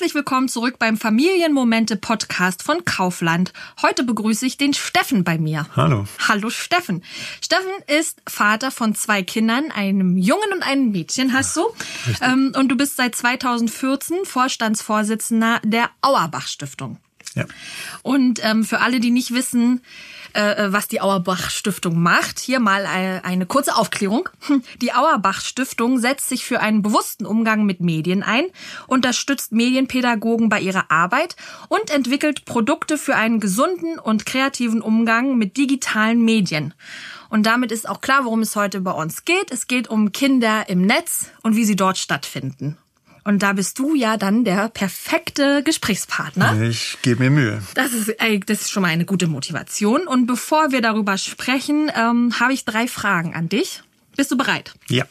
Herzlich willkommen zurück beim Familienmomente Podcast von Kaufland. Heute begrüße ich den Steffen bei mir. Hallo. Hallo Steffen. Steffen ist Vater von zwei Kindern, einem Jungen und einem Mädchen hast du. Ähm, und du bist seit 2014 Vorstandsvorsitzender der Auerbach Stiftung. Ja. Und ähm, für alle, die nicht wissen, was die Auerbach Stiftung macht. Hier mal äh, eine kurze Aufklärung. Die Auerbach Stiftung setzt sich für einen bewussten Umgang mit Medien ein, unterstützt Medienpädagogen bei ihrer Arbeit und entwickelt Produkte für einen gesunden und kreativen Umgang mit digitalen Medien. Und damit ist auch klar, worum es heute bei uns geht. Es geht um Kinder im Netz und wie sie dort stattfinden. Und da bist du ja dann der perfekte Gesprächspartner. Ich gebe mir Mühe. Das ist, ey, das ist schon mal eine gute Motivation. Und bevor wir darüber sprechen, ähm, habe ich drei Fragen an dich. Bist du bereit? Ja.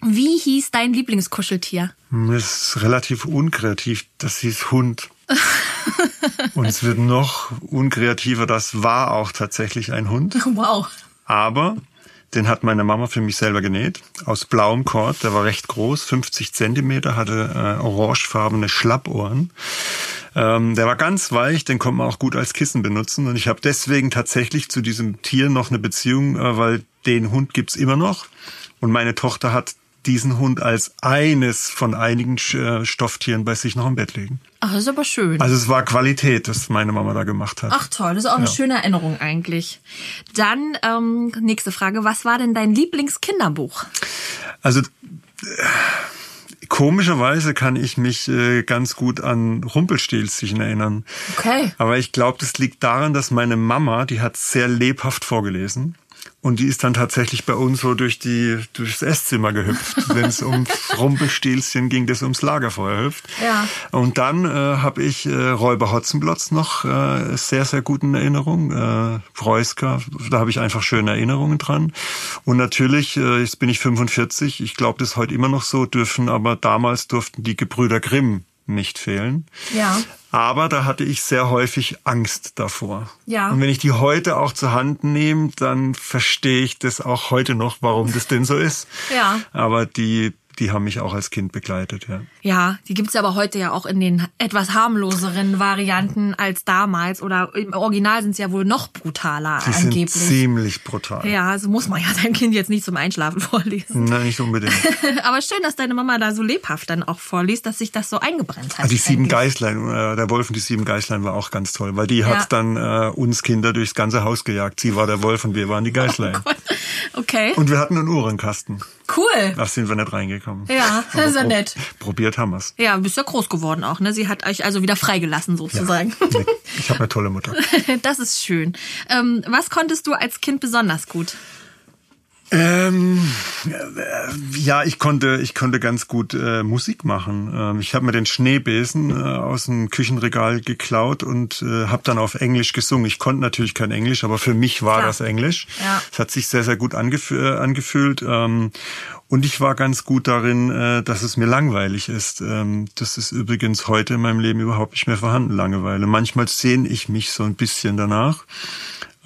Wie hieß dein Lieblingskuscheltier? Das ist relativ unkreativ. Das hieß Hund. Und es wird noch unkreativer. Das war auch tatsächlich ein Hund. Wow. Aber den hat meine Mama für mich selber genäht. Aus blauem Kord. Der war recht groß, 50 Zentimeter, hatte äh, orangefarbene Schlappohren. Ähm, der war ganz weich, den konnte man auch gut als Kissen benutzen. Und ich habe deswegen tatsächlich zu diesem Tier noch eine Beziehung, äh, weil den Hund gibt's immer noch. Und meine Tochter hat diesen Hund als eines von einigen äh, Stofftieren bei sich noch im Bett legen. Ach, das ist aber schön. Also es war Qualität, das meine Mama da gemacht hat. Ach toll, das ist auch eine Ja. schöne Erinnerung eigentlich. Dann ähm, nächste Frage: Was war denn dein Lieblingskinderbuch? Also äh, komischerweise kann ich mich äh, ganz gut an Rumpelstilzchen erinnern. Okay. Aber ich glaube, das liegt daran, dass meine Mama, die hat sehr lebhaft vorgelesen. Und die ist dann tatsächlich bei uns so durch die durchs Esszimmer gehüpft. Wenn es um Rumpelstilzchen ging, das ums Lagerfeuer hüpft. Ja. Und dann äh, habe ich äh, Räuber Hotzenplotz noch äh, sehr, sehr guten Erinnerungen. Äh, Preuska, da habe ich einfach schöne Erinnerungen dran. Und natürlich, äh, jetzt bin ich 45, ich glaube, das ist heute immer noch so, dürfen aber damals durften die Gebrüder Grimm nicht fehlen. Ja. Aber da hatte ich sehr häufig Angst davor. Ja. Und wenn ich die heute auch zur Hand nehme, dann verstehe ich das auch heute noch, warum das denn so ist. Ja. Aber die, die haben mich auch als Kind begleitet, ja. Ja, die gibt's aber heute ja auch in den etwas harmloseren Varianten als damals. Oder im Original sind's ja wohl noch brutaler Die sind angeblich. ziemlich brutal. Ja, also muss man ja seinem Kind jetzt nicht zum Einschlafen vorlesen. Nein, nicht unbedingt. Aber schön, dass deine Mama da so lebhaft dann auch vorliest, dass sich das so eingebrennt hat. Ah, die sieben. Geißlein, äh, der Wolf und die sieben Geißlein war auch ganz toll, weil die Ja. hat dann äh, uns Kinder durchs ganze Haus gejagt. Sie war der Wolf und wir waren die Geißlein. Okay, Und wir hatten einen Uhrenkasten. Cool. Da sind wir nicht reingekommen. Ja, Aber ist ja pro- nett. Probiert haben wir's. Ja, bist ja groß geworden auch, ne? Sie hat euch also wieder freigelassen sozusagen. Nee, Ich habe eine tolle Mutter. Das ist schön. Ähm, was konntest du als Kind besonders gut? Ähm, äh, ja, ich konnte, ich konnte ganz gut äh, Musik machen. Ähm, ich habe mir den Schneebesen äh, aus dem Küchenregal geklaut und äh, habe dann auf Englisch gesungen. Ich konnte natürlich kein Englisch, aber für mich war Klar. das Englisch. Ja. Es hat sich sehr, sehr gut angef äh, angefühlt. Ähm, und ich war ganz gut darin, äh, dass es mir langweilig ist. Ähm, das ist übrigens heute in meinem Leben überhaupt nicht mehr vorhanden, Langeweile. Manchmal sehne ich mich so ein bisschen danach.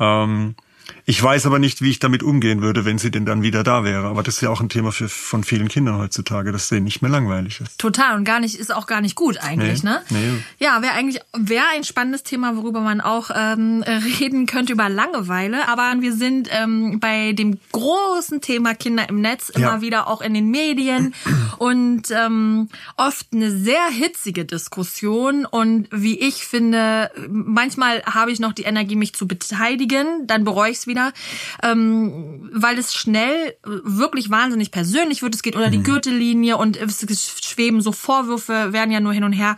Ähm, ich weiß aber nicht, wie ich damit umgehen würde, wenn sie denn dann wieder da wäre. Aber das ist ja auch ein Thema für, von vielen Kindern heutzutage, dass denen nicht mehr langweilig ist. Total und gar nicht ist auch gar nicht gut eigentlich, Nee, ne? nee. Ja, wäre eigentlich wäre ein spannendes Thema, worüber man auch ähm, reden könnte über Langeweile. Aber wir sind ähm, bei dem großen Thema Kinder im Netz immer Ja. wieder auch in den Medien und ähm, oft eine sehr hitzige Diskussion. Und wie ich finde, manchmal habe ich noch die Energie, mich zu beteiligen, dann bereue ich es wieder, ähm, weil es schnell wirklich wahnsinnig persönlich wird. Es geht unter die Gürtellinie und es schweben so Vorwürfe, werden ja nur hin und her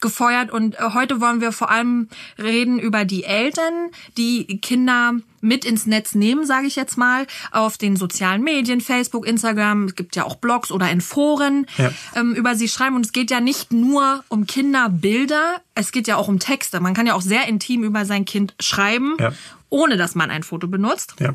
gefeuert. Und äh, heute wollen wir vor allem reden über die Eltern, die Kinder mit ins Netz nehmen, sage ich jetzt mal, auf den sozialen Medien, Facebook, Instagram, es gibt ja auch Blogs oder in Foren, Ja. ähm, über sie schreiben. Und es geht ja nicht nur um Kinderbilder, es geht ja auch um Texte. Man kann ja auch sehr intim über sein Kind schreiben, Ja. Ohne dass man ein Foto benutzt. Ja.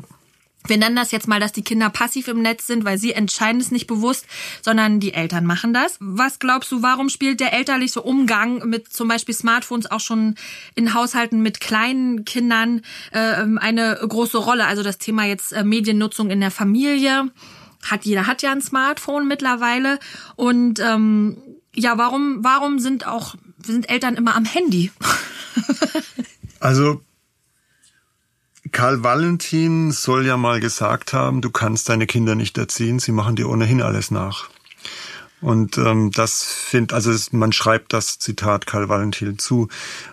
Wir nennen das jetzt mal, dass die Kinder passiv im Netz sind, weil sie entscheiden es nicht bewusst, sondern die Eltern machen das. Was glaubst du, warum spielt der elterliche Umgang mit zum Beispiel Smartphones auch schon in Haushalten mit kleinen Kindern äh, eine große Rolle? Also das Thema jetzt äh, Mediennutzung in der Familie. Hat jeder hat ja ein Smartphone mittlerweile und ähm, ja, warum warum sind auch sind Eltern immer am Handy? also Karl Valentin soll ja mal gesagt haben, du kannst deine Kinder nicht erziehen, sie machen dir ohnehin alles nach. Und ähm, das finde, also man schreibt das Zitat Karl Valentin zu.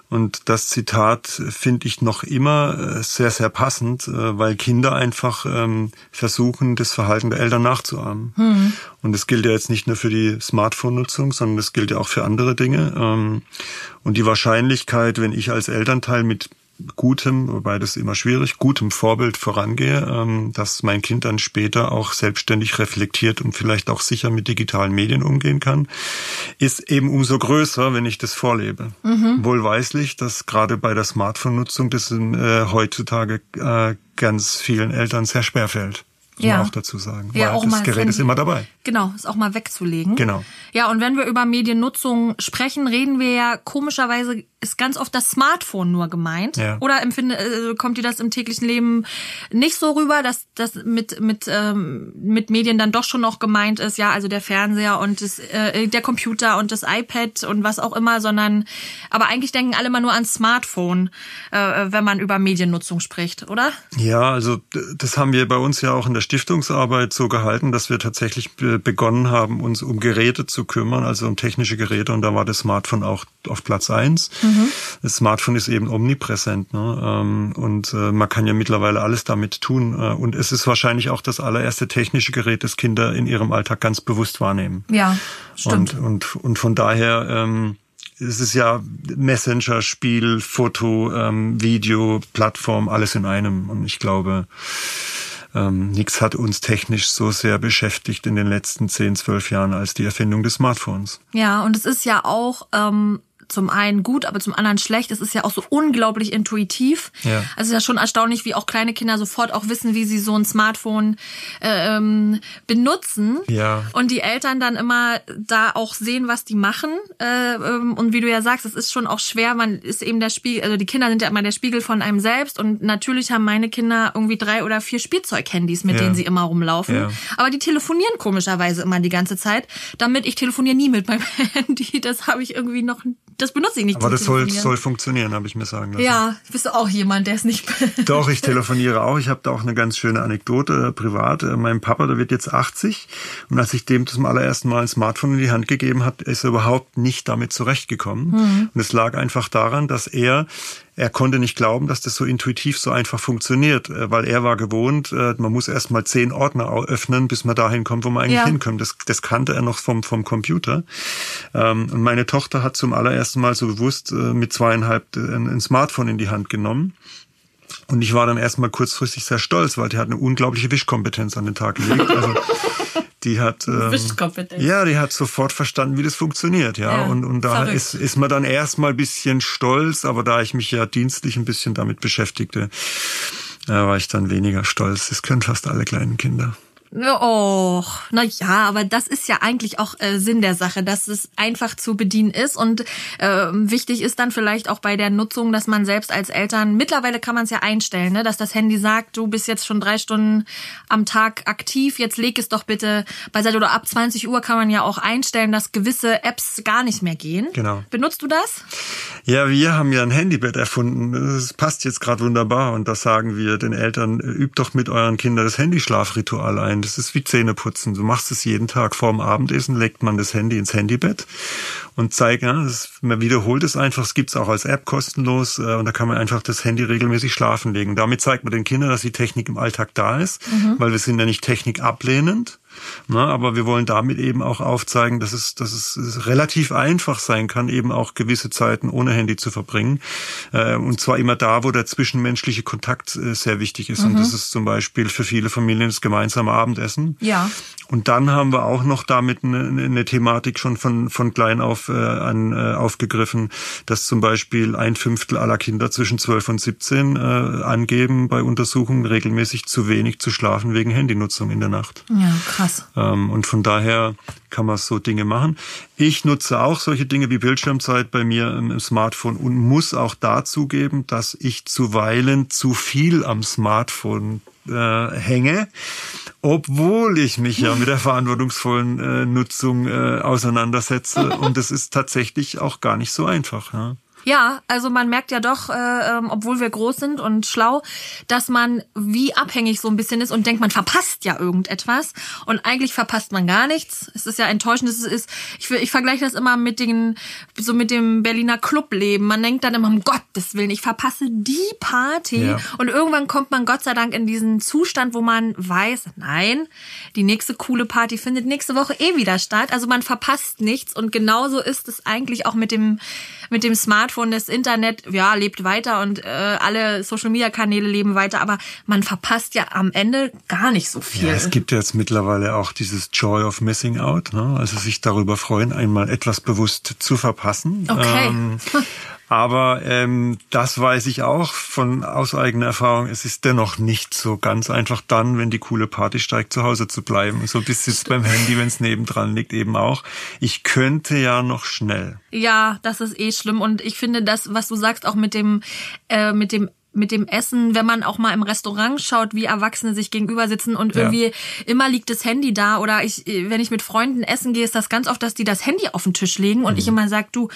Und das Zitat finde ich noch immer äh, sehr, sehr passend, äh, weil Kinder einfach ähm, versuchen, das Verhalten der Eltern nachzuahmen. Mhm. Und das gilt ja jetzt nicht nur für die Smartphone-Nutzung, sondern das gilt ja auch für andere Dinge. Ähm, und die Wahrscheinlichkeit, wenn ich als Elternteil mit gutem, wobei das immer schwierig, gutem Vorbild vorangehe, ähm, dass mein Kind dann später auch selbstständig reflektiert und vielleicht auch sicher mit digitalen Medien umgehen kann, ist eben umso größer, wenn ich das vorlebe. Mhm. Wohlweislich, dass gerade bei der Smartphone-Nutzung das äh, heutzutage äh, ganz vielen Eltern sehr schwer fällt ja. man auch dazu sagen. Ja, auch das Gerät ist immer dabei. Genau, ist auch mal wegzulegen. Genau. Ja, und wenn wir über Mediennutzung sprechen, reden wir ja komischerweise ist ganz oft das Smartphone nur gemeint. Ja. Oder empfinde, äh, kommt dir das im täglichen Leben nicht so rüber, dass das mit mit ähm, mit Medien dann doch schon noch gemeint ist, ja, also der Fernseher und das, äh, der Computer und das iPad und was auch immer, sondern aber eigentlich denken alle mal nur ans Smartphone, äh, wenn man über Mediennutzung spricht, oder? Ja, also das haben wir bei uns ja auch in der Stiftungsarbeit so gehalten, dass wir tatsächlich begonnen haben, uns um Geräte zu kümmern, also um technische Geräte und da war das Smartphone auch auf Platz eins. Mhm. Das Smartphone ist eben omnipräsent ne? Ähm, und äh, man kann ja mittlerweile alles damit tun äh, und es ist wahrscheinlich auch das allererste technische Gerät, das Kinder in ihrem Alltag ganz bewusst wahrnehmen. Ja, stimmt. Und, und, und von daher ähm, es ist ja Messenger, Spiel, Foto, ähm, Video, Plattform, alles in einem. Und ich glaube, ähm, nichts hat uns technisch so sehr beschäftigt in den letzten 10, 12 Jahren als die Erfindung des Smartphones. Ja, und es ist ja auch ähm, zum einen gut, aber zum anderen schlecht. Es ist ja auch so unglaublich intuitiv. Ja. Also es ist ja schon erstaunlich, wie auch kleine Kinder sofort auch wissen, wie sie so ein Smartphone ähm, benutzen. Ja. Und die Eltern dann immer da auch sehen, was die machen. Äh, ähm, und wie du ja sagst, es ist schon auch schwer. Man ist eben der Spiegel, also die Kinder sind ja immer der Spiegel von einem selbst. Und natürlich haben meine Kinder irgendwie drei oder vier Spielzeughandys, mit ja. denen sie immer rumlaufen. Ja. Aber die telefonieren komischerweise immer die ganze Zeit. Damit ich telefoniere nie mit meinem Handy. Das habe ich irgendwie noch das benutze ich nicht. Aber das soll, soll funktionieren, habe ich mir sagen lassen. Ja, bist du auch jemand, der es nicht. Doch, ich telefoniere auch. Ich habe da auch eine ganz schöne Anekdote äh, privat. Äh, mein Papa, der wird jetzt 80 und als ich dem zum allerersten Mal ein Smartphone in die Hand gegeben hat, ist er überhaupt nicht damit zurechtgekommen. Mhm. Und es lag einfach daran, dass er er konnte nicht glauben, dass das so intuitiv so einfach funktioniert, äh, weil er war gewohnt, äh, man muss erst mal zehn Ordner öffnen, bis man dahin kommt, wo man eigentlich ja. hinkommt. Das, das kannte er noch vom, vom Computer. Ähm, und meine Tochter hat zum allerersten Mal so bewusst äh, mit zweieinhalb ein Smartphone in die Hand genommen. Und ich war dann erstmal kurzfristig sehr stolz, weil die hat eine unglaubliche Wischkompetenz an den Tag gelegt. Also die hat ähm, ja, die hat sofort verstanden, wie das funktioniert, ja. ja und und da ist ist man dann erstmal bisschen stolz, aber da ich mich ja dienstlich ein bisschen damit beschäftigte, äh, war ich dann weniger stolz. Das können fast alle kleinen Kinder. Oh, na ja, aber das ist ja eigentlich auch äh, Sinn der Sache, dass es einfach zu bedienen ist und äh, wichtig ist dann vielleicht auch bei der Nutzung, dass man selbst als Eltern mittlerweile kann man es ja einstellen, ne, dass das Handy sagt, du bist jetzt schon drei Stunden am Tag aktiv, jetzt leg es doch bitte beiseite oder ab 20 Uhr kann man ja auch einstellen, dass gewisse Apps gar nicht mehr gehen. Genau. Benutzt du das? Ja, wir haben ja ein Handybett erfunden. Das passt jetzt gerade wunderbar und das sagen wir den Eltern: Übt doch mit euren Kindern das Handyschlafritual ein. Das ist wie Zähneputzen. Du machst es jeden Tag vorm Abendessen, legt man das Handy ins Handybett und zeigt, ja, das, man wiederholt es einfach. Es gibt's auch als App kostenlos äh, und da kann man einfach das Handy regelmäßig schlafen legen. Damit zeigt man den Kindern, dass die Technik im Alltag da ist, mhm. weil wir sind ja nicht Technik ablehnend. Na, aber wir wollen damit eben auch aufzeigen, dass es, dass es relativ einfach sein kann, eben auch gewisse Zeiten ohne Handy zu verbringen. Äh, und zwar immer da, wo der zwischenmenschliche Kontakt äh, sehr wichtig ist. Mhm. Und das ist zum Beispiel für viele Familien das gemeinsame Abendessen. Ja. Und dann haben wir auch noch damit eine, eine Thematik schon von, von klein auf äh, an, äh, aufgegriffen, dass zum Beispiel ein Fünftel aller Kinder zwischen 12 und 17 äh, angeben, bei Untersuchungen regelmäßig zu wenig zu schlafen wegen Handynutzung in der Nacht. Ja, krass. Ähm, und von daher kann man so Dinge machen. Ich nutze auch solche Dinge wie Bildschirmzeit bei mir im Smartphone und muss auch dazu geben, dass ich zuweilen zu viel am Smartphone äh, hänge, obwohl ich mich ja mit der verantwortungsvollen äh, Nutzung äh, auseinandersetze. Und das ist tatsächlich auch gar nicht so einfach. Ja. Ja, also man merkt ja doch, äh, ähm, obwohl wir groß sind und schlau, dass man wie abhängig so ein bisschen ist und denkt, man verpasst ja irgendetwas. Und eigentlich verpasst man gar nichts. Es ist ja enttäuschend. Es ist, ich, ich vergleiche das immer mit den, so mit dem Berliner Clubleben. Man denkt dann immer, um Gottes Willen, ich verpasse die Party. Ja. Und irgendwann kommt man Gott sei Dank in diesen Zustand, wo man weiß, nein, die nächste coole Party findet nächste Woche eh wieder statt. Also man verpasst nichts. Und genauso ist es eigentlich auch mit dem, mit dem Smartphone, das Internet, ja, lebt weiter und äh, alle Social-Media-Kanäle leben weiter, aber man verpasst ja am Ende gar nicht so viel. Ja, es gibt jetzt mittlerweile auch dieses Joy of Missing Out, ne? also sich darüber freuen, einmal etwas bewusst zu verpassen. Okay. Ähm, Aber ähm, das weiß ich auch von aus eigener Erfahrung. Es ist dennoch nicht so ganz einfach dann, wenn die coole Party steigt, zu Hause zu bleiben. So bis jetzt beim Handy, wenn es nebendran liegt, eben auch. Ich könnte ja noch schnell. Ja, das ist eh schlimm. Und ich finde das, was du sagst, auch mit dem, äh, mit dem mit dem Essen, wenn man auch mal im Restaurant schaut, wie Erwachsene sich gegenüber sitzen und ja. irgendwie immer liegt das Handy da oder ich, wenn ich mit Freunden essen gehe, ist das ganz oft, dass die das Handy auf den Tisch legen und mhm. ich immer sag, du,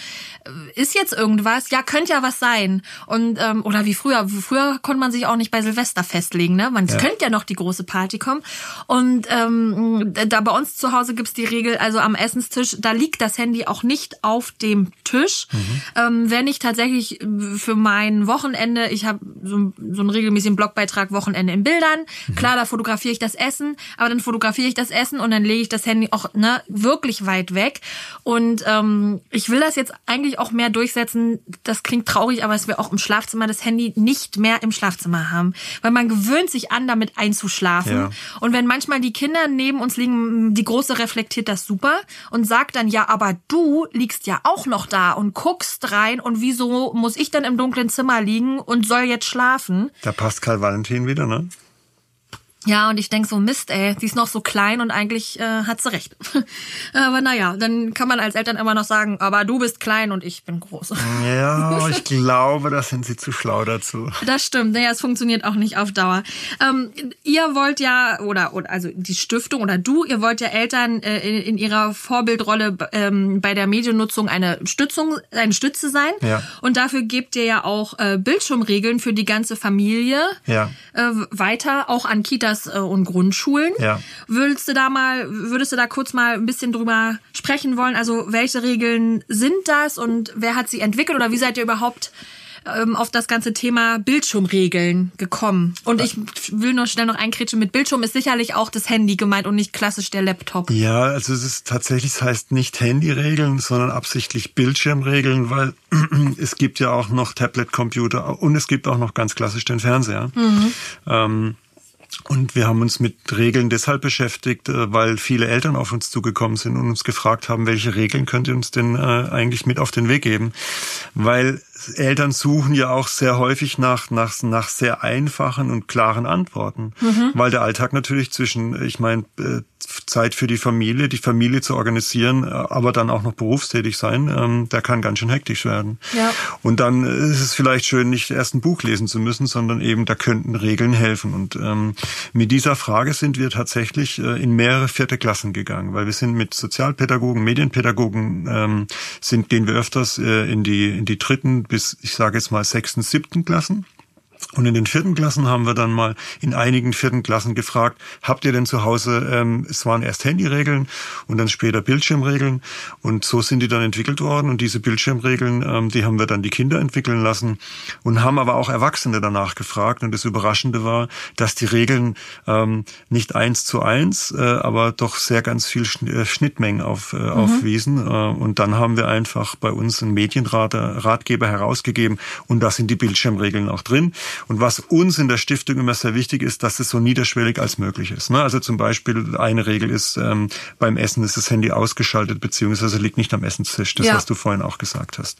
ist jetzt irgendwas? Ja, könnte ja was sein. Und ähm, oder wie früher, früher konnte man sich auch nicht bei Silvester festlegen, ne? Man ja. könnte ja noch die große Party kommen. Und ähm, da bei uns zu Hause gibt's die Regel, also am Essenstisch, da liegt das Handy auch nicht auf dem Tisch. Mhm. Ähm, wenn ich tatsächlich für mein Wochenende, ich habe so, so einen regelmäßigen Blogbeitrag Wochenende in Bildern. Klar, da fotografiere ich das Essen, aber dann fotografiere ich das Essen und dann lege ich das Handy auch ne, wirklich weit weg. Und ähm, ich will das jetzt eigentlich auch mehr durchsetzen. Das klingt traurig, aber es wir auch im Schlafzimmer das Handy nicht mehr im Schlafzimmer haben. Weil man gewöhnt sich an, damit einzuschlafen. Ja. Und wenn manchmal die Kinder neben uns liegen, die Große reflektiert das super und sagt dann, ja, aber du liegst ja auch noch da und guckst rein und wieso muss ich dann im dunklen Zimmer liegen und soll jetzt schlafen. Da passt Karl Valentin wieder, ne? Ja, und ich denk so, Mist, ey, sie ist noch so klein und eigentlich äh, hat sie recht. aber naja, dann kann man als Eltern immer noch sagen, aber du bist klein und ich bin groß. ja, ich glaube, da sind sie zu schlau dazu. Das stimmt, naja, es funktioniert auch nicht auf Dauer. Ähm, ihr wollt ja, oder, oder also die Stiftung oder du, ihr wollt ja Eltern äh, in, in, ihrer Vorbildrolle ähm, bei der Mediennutzung eine Stützung, eine Stütze sein. Ja. Und dafür gebt ihr ja auch äh, Bildschirmregeln für die ganze Familie ja. äh, weiter, auch an Kitas Kitas äh, und Grundschulen. Ja. Würdest du da mal, würdest du da kurz mal ein bisschen drüber sprechen wollen? Also welche Regeln sind das und wer hat sie entwickelt oder wie seid ihr überhaupt ähm, auf das ganze Thema Bildschirmregeln gekommen. Und ich will nur schnell noch einkretschen, mit Bildschirm ist sicherlich auch das Handy gemeint und nicht klassisch der Laptop. Ja, also es ist tatsächlich, es heißt nicht Handyregeln, sondern absichtlich Bildschirmregeln, weil es gibt ja auch noch Tablet-Computer und es gibt auch noch ganz klassisch den Fernseher. Mhm. Ähm, und wir haben uns mit Regeln deshalb beschäftigt, äh, weil viele Eltern auf uns zugekommen sind und uns gefragt haben, welche Regeln könnt ihr uns denn äh, eigentlich mit auf den Weg geben? Weil Eltern suchen ja auch sehr häufig nach, nach, nach sehr einfachen und klaren Antworten, mhm. weil der Alltag natürlich zwischen, ich meine, äh, Zeit für die Familie, die Familie zu organisieren, äh, aber dann auch noch berufstätig sein, ähm, der kann ganz schön hektisch werden. Ja. Und dann ist es vielleicht schön, nicht erst ein Buch lesen zu müssen, sondern eben, da könnten Regeln helfen. Und ähm, mit dieser Frage sind wir tatsächlich äh, in mehrere vierte Klassen gegangen, weil wir sind mit Sozialpädagogen, Medienpädagogen, ähm, sind, gehen wir öfters äh, in die, in die dritten bis, ich sage jetzt mal, sechsten, siebten Klassen. Und in den vierten Klassen haben wir dann mal in einigen vierten Klassen gefragt, habt ihr denn zu Hause, ähm, es waren erst Handyregeln und dann später Bildschirmregeln und so sind die dann entwickelt worden und diese Bildschirmregeln, ähm, die haben wir dann die Kinder entwickeln lassen und haben aber auch Erwachsene danach gefragt und das Überraschende war, dass die Regeln ähm, nicht eins zu eins, äh, aber doch sehr ganz viel äh, Schnittmengen auf, äh, mhm. aufwiesen äh, und dann haben wir einfach bei uns einen Medienratgeber herausgegeben und da sind die Bildschirmregeln auch drin. Und was uns in der Stiftung immer sehr wichtig ist, dass es so niederschwellig als möglich ist. Ne? Also zum Beispiel eine Regel ist, ähm, beim Essen ist das Handy ausgeschaltet, beziehungsweise liegt nicht am Essenstisch. Das, ja. was du vorhin auch gesagt hast.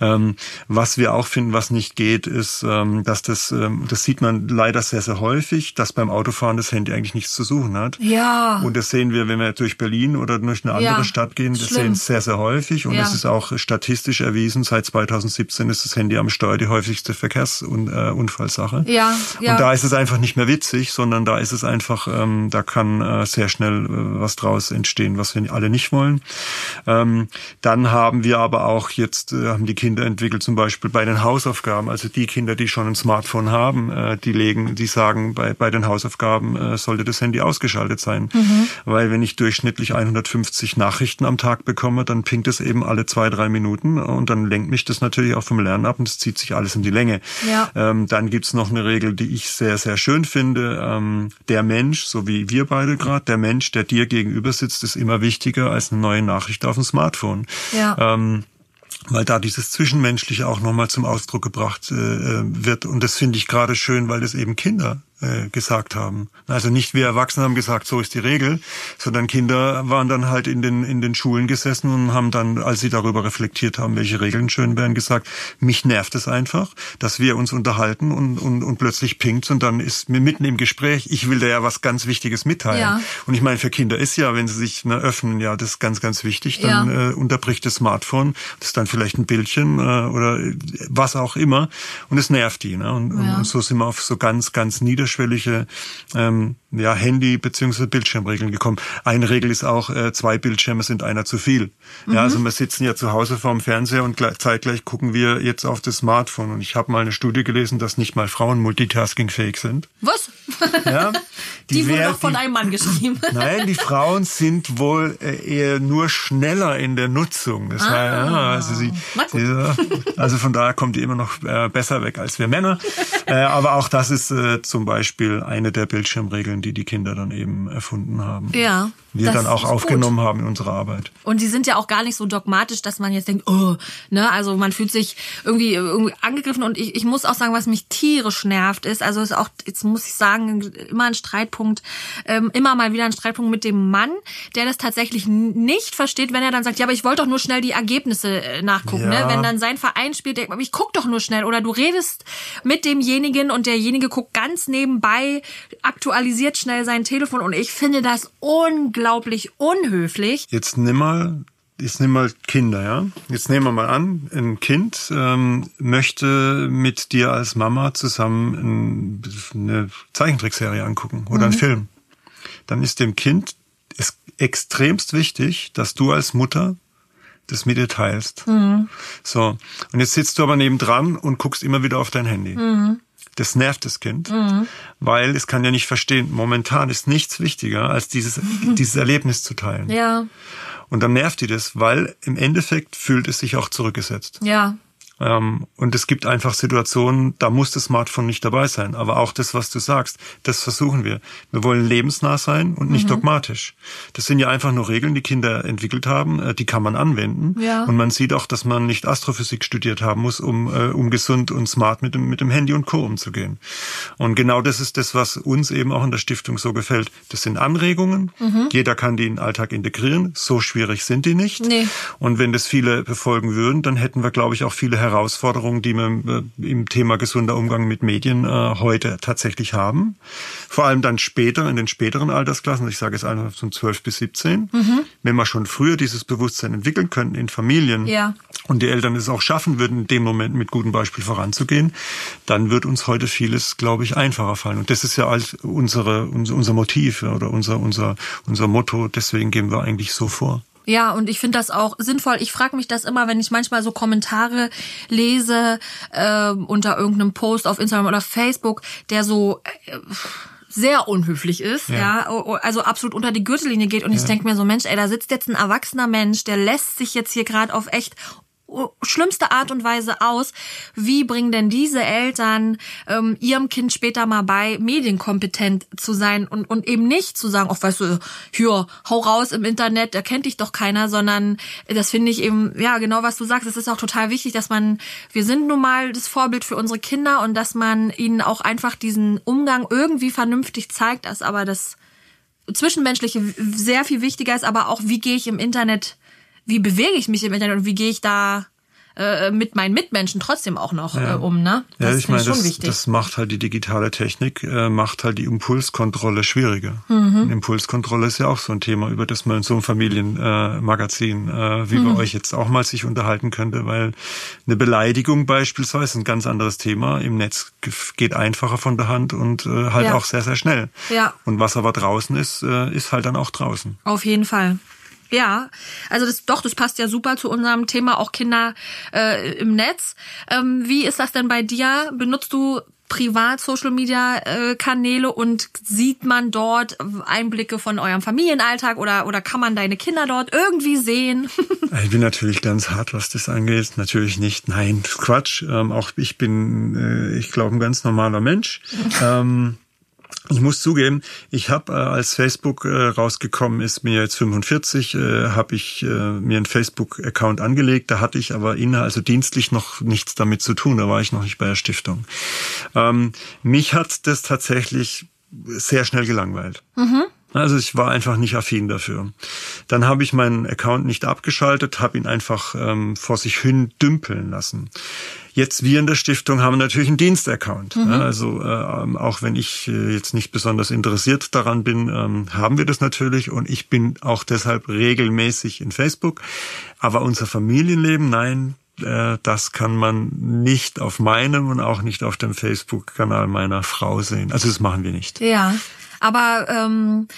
Ähm, was wir auch finden, was nicht geht, ist, ähm, dass das, ähm, das sieht man leider sehr, sehr häufig, dass beim Autofahren das Handy eigentlich nichts zu suchen hat. Ja. Und das sehen wir, wenn wir durch Berlin oder durch eine andere ja. Stadt gehen, das Schlimm. sehen sehr, sehr häufig. Und es ist auch statistisch erwiesen, seit 2017 ist das Handy am Steuer die häufigste Verkehrs- und, äh, Zufallssache. Ja, ja. Und da ist es einfach nicht mehr witzig, sondern da ist es einfach, ähm, da kann äh, sehr schnell äh, was draus entstehen, was wir alle nicht wollen. Ähm, dann haben wir aber auch jetzt, äh, haben die Kinder entwickelt, zum Beispiel bei den Hausaufgaben, also die Kinder, die schon ein Smartphone haben, äh, die legen, die sagen, bei, bei den Hausaufgaben äh, sollte das Handy ausgeschaltet sein. Mhm. Weil wenn ich durchschnittlich 150 Nachrichten am Tag bekomme, dann pinkt es eben alle zwei, drei Minuten und dann lenkt mich das natürlich auch vom Lernen ab und es zieht sich alles in die Länge. Ja. Ähm, dann gibt's noch eine Regel, die ich sehr, sehr schön finde. Ähm, der Mensch, so wie wir beide gerade, der Mensch, der dir gegenüber sitzt, ist immer wichtiger als eine neue Nachricht auf dem Smartphone. Ja. Ähm, weil da dieses Zwischenmenschliche auch nochmal zum Ausdruck gebracht äh, wird. Und das finde ich gerade schön, weil das eben Kinder äh, gesagt haben. Also nicht wir Erwachsene haben gesagt, so ist die Regel, sondern Kinder waren dann halt in den, in den Schulen gesessen und haben dann, als sie darüber reflektiert haben, welche Regeln schön wären, gesagt, mich nervt es einfach, dass wir uns unterhalten und, und, und plötzlich pinkt und dann ist mir mitten im Gespräch, ich will da ja was ganz Wichtiges mitteilen. Ja. Und ich meine, für Kinder ist ja, wenn sie sich ne, öffnen, ja, das ist ganz, ganz wichtig, dann Ja. äh, unterbricht das Smartphone, das ist dann vielleicht ein Bildchen äh, oder was auch immer und es nervt die. Ne? Und, Ja. und so sind wir auf so ganz, ganz niederschwellige ähm, ja, Handy- bzw. Bildschirmregeln gekommen. Eine Regel ist auch, äh, zwei Bildschirme sind einer zu viel. Ja, also wir sitzen ja zu Hause vorm Fernseher und gleich, zeitgleich gucken wir jetzt auf das Smartphone. Und ich habe mal eine Studie gelesen, dass nicht mal Frauen multitaskingfähig sind. Was? Ja, Die, wurde wär- doch von die- einem Mann geschrieben. Nein, die Frauen sind wohl äh, eher nur schneller in der Nutzung. Das heißt, ja, also, sie, sie, also von daher kommt die immer noch äh, besser weg als wir Männer. Äh, aber auch das ist äh, zum Beispiel eine der Bildschirmregeln, die die Kinder dann eben erfunden haben. Ja, Wir dann auch aufgenommen haben in unserer Arbeit. Und die sind ja auch gar nicht so dogmatisch, dass man jetzt denkt, oh, ne, also man fühlt sich irgendwie, irgendwie angegriffen und ich, ich muss auch sagen, was mich tierisch nervt ist, also ist auch, jetzt muss ich sagen, immer ein Streitpunkt, ähm, immer mal wieder ein Streitpunkt mit dem Mann, der das tatsächlich nicht versteht, wenn er dann sagt, ja, aber ich wollte doch nur schnell die Ergebnisse äh, nachgucken, Ja. ne, wenn dann sein Verein spielt, denkt man, ich guck doch nur schnell oder du redest mit demjenigen und derjenige guckt ganz nebenbei, aktualisiert schnell sein Telefon und ich finde das unglaublich unhöflich. Jetzt nimm mal, jetzt nimm mal Kinder, ja. Jetzt nehmen wir mal an, ein Kind ähm, möchte mit dir als Mama zusammen ein, eine Zeichentrickserie angucken oder einen Film. Dann ist dem Kind es extremst wichtig, dass du als Mutter das mit dir teilst. So. Und jetzt sitzt du aber nebendran und guckst immer wieder auf dein Handy. Das nervt das Kind, weil es kann ja nicht verstehen, momentan ist nichts wichtiger, als dieses, dieses Erlebnis zu teilen. Ja, Und dann nervt die das, weil im Endeffekt fühlt es sich auch zurückgesetzt. ja. Ähm, und es gibt einfach Situationen, da muss das Smartphone nicht dabei sein. Aber auch das, was du sagst, das versuchen wir. Wir wollen lebensnah sein und Mhm. nicht dogmatisch. Das sind ja einfach nur Regeln, die Kinder entwickelt haben, äh, die kann man anwenden. Ja. Und man sieht auch, dass man nicht Astrophysik studiert haben muss, um, äh, um gesund und smart mit dem, mit dem Handy und Co. umzugehen. Und genau das ist das, was uns eben auch in der Stiftung so gefällt. Das sind Anregungen. Mhm. Jeder kann die in den Alltag integrieren. So schwierig sind die nicht. Nee. Und wenn das viele befolgen würden, dann hätten wir, glaube ich, auch viele Herausforderungen, die wir äh, im Thema gesunder Umgang mit Medien äh, heute tatsächlich haben. Vor allem dann später, in den späteren Altersklassen, ich sage jetzt einfach von 12 bis 17, Mhm. wenn wir schon früher dieses Bewusstsein entwickeln könnten in Familien Ja. und die Eltern es auch schaffen würden, in dem Moment mit gutem Beispiel voranzugehen, dann wird uns heute vieles, glaube ich, einfacher fallen. Und das ist ja als unsere, unser, Motiv oder unser, unser, unser Motto. Deswegen gehen wir eigentlich so vor. Ja, und ich finde das auch sinnvoll. Ich frage mich das immer, wenn ich manchmal so Kommentare lese äh, unter irgendeinem Post auf Instagram oder Facebook, der so äh, sehr unhöflich ist, ja, Ja. also absolut unter die Gürtellinie geht. Und ich denk mir so, Mensch, ey, da sitzt jetzt ein erwachsener Mensch, der lässt sich jetzt hier gerade auf echt schlimmste Art und Weise aus. Wie bringen denn diese Eltern ähm, ihrem Kind später mal bei, medienkompetent zu sein und, und eben nicht zu sagen, ach weißt du, hier, hau raus im Internet, da kennt dich doch keiner, sondern das finde ich eben, ja, genau was du sagst, es ist auch total wichtig, dass man, wir sind nun mal das Vorbild für unsere Kinder und dass man ihnen auch einfach diesen Umgang irgendwie vernünftig zeigt, dass aber das Zwischenmenschliche sehr viel wichtiger ist, aber auch, wie gehe ich im Internet, wie bewege ich mich im Internet und wie gehe ich da äh, mit meinen Mitmenschen trotzdem auch noch ja. äh, um, ne? Das ja, ich meine, das, das macht halt die digitale Technik, äh, macht halt die Impulskontrolle schwieriger. Mhm. Impulskontrolle ist ja auch so ein Thema, über das man in so einem Familienmagazin äh, wie mhm. bei euch jetzt auch mal sich unterhalten könnte, weil eine Beleidigung beispielsweise ist ein ganz anderes Thema. Im Netz geht einfacher von der Hand und äh, halt ja. auch sehr, sehr schnell. Ja. Und was aber draußen ist, äh, ist halt dann auch draußen. Auf jeden Fall. Ja, also das doch, das passt ja super zu unserem Thema auch Kinder äh, im Netz. Ähm, wie ist das denn bei dir? Benutzt du privat Social Media äh, Kanäle und sieht man dort Einblicke von eurem Familienalltag oder oder kann man deine Kinder dort irgendwie sehen? ich bin natürlich ganz hart, was das angeht. Natürlich nicht. Nein, Quatsch. Ähm, auch ich bin, äh, ich glaube, ein ganz normaler Mensch. ähm, ich muss zugeben, ich habe äh, als Facebook äh, rausgekommen ist, mir jetzt 45, äh, habe ich äh, mir einen Facebook-Account angelegt. Da hatte ich aber inner, also dienstlich noch nichts damit zu tun. Da war ich noch nicht bei der Stiftung. Ähm, mich hat das tatsächlich sehr schnell gelangweilt. Mhm. Also ich war einfach nicht affin dafür. Dann habe ich meinen Account nicht abgeschaltet, habe ihn einfach ähm, vor sich hin dümpeln lassen. Jetzt wir in der Stiftung haben natürlich einen Dienstaccount. Mhm. Also äh, auch wenn ich äh, jetzt nicht besonders interessiert daran bin, ähm, haben wir das natürlich und ich bin auch deshalb regelmäßig in Facebook. Aber unser Familienleben, nein, äh, das kann man nicht auf meinem und auch nicht auf dem Facebook-Kanal meiner Frau sehen. Also das machen wir nicht. Ja. Aber ähm,